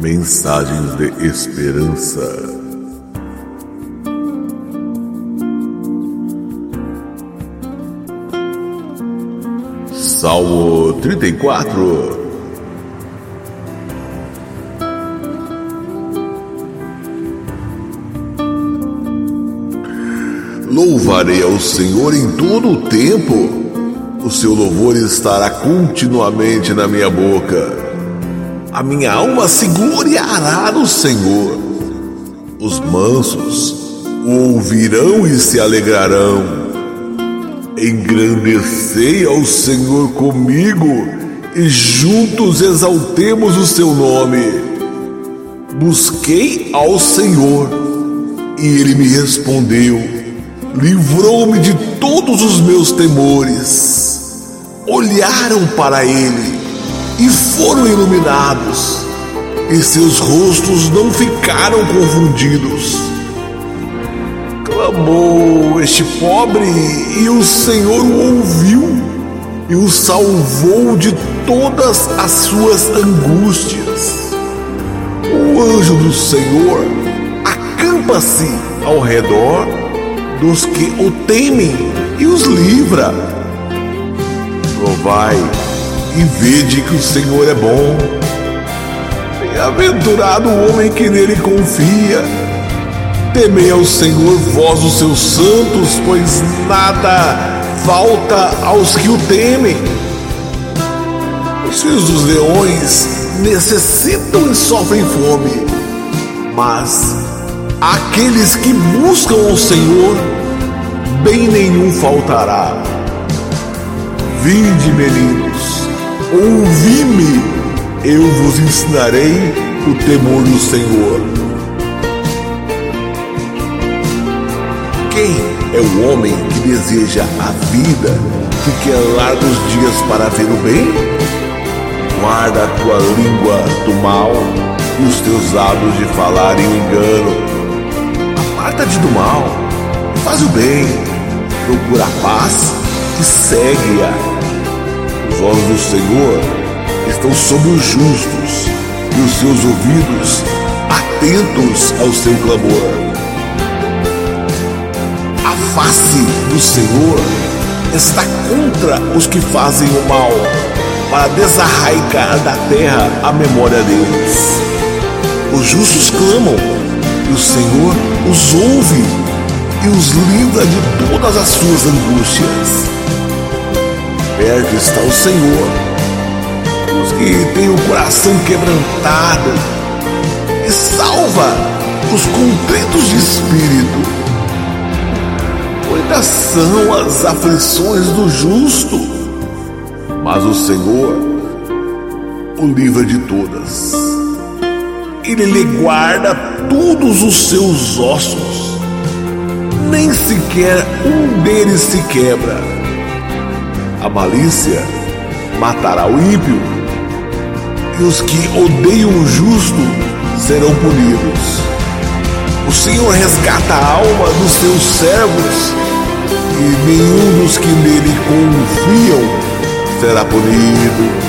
Mensagens de Esperança. Salmo 34 Louvarei ao Senhor em todo o tempo, o seu louvor estará continuamente na minha boca. A minha alma se gloriará no Senhor. Os mansos o ouvirão e se alegrarão. Engrandecei ao Senhor comigo e juntos exaltemos o seu nome. Busquei ao Senhor e ele me respondeu, livrou-me de todos os meus temores. Olharam para ele e foram iluminados, e seus rostos não ficaram confundidos. Clamou este pobre, e o Senhor o ouviu e o salvou de todas as suas angústias. O anjo do Senhor acampa-se ao redor dos que o temem e os livra. Louvai e vede que o Senhor é bom. Bem-aventurado o homem que nele confia. Temei ao Senhor, vós os seus santos, pois nada falta aos que o temem. Os filhos dos leões necessitam e sofrem fome, mas aqueles que buscam o Senhor, bem nenhum faltará. Vinde, meninos, Ouvi-me, eu vos ensinarei o temor do Senhor. Quem é o homem que deseja a vida, que quer largos dias para ver o bem? Guarda a tua língua do mal e os teus lábios de falar em engano. Aparta-te do mal, faz o bem, procura a paz e segue-a os olhos do Senhor estão sobre os justos e os seus ouvidos atentos ao seu clamor. A face do Senhor está contra os que fazem o mal, para desarraigar da terra a memória deles. Os justos clamam e o Senhor os ouve e os livra de todas as suas angústias perto está o Senhor. Os que têm o coração quebrantado e salva os contritos de espírito. Muitas são as aflições do justo, mas o Senhor o livra de todas. Ele lhe guarda todos os seus ossos, nem sequer um deles se quebra. A malícia matará o ímpio, e os que odeiam o justo serão punidos. O Senhor resgata a alma dos seus servos, e nenhum dos que nele confiam será punido.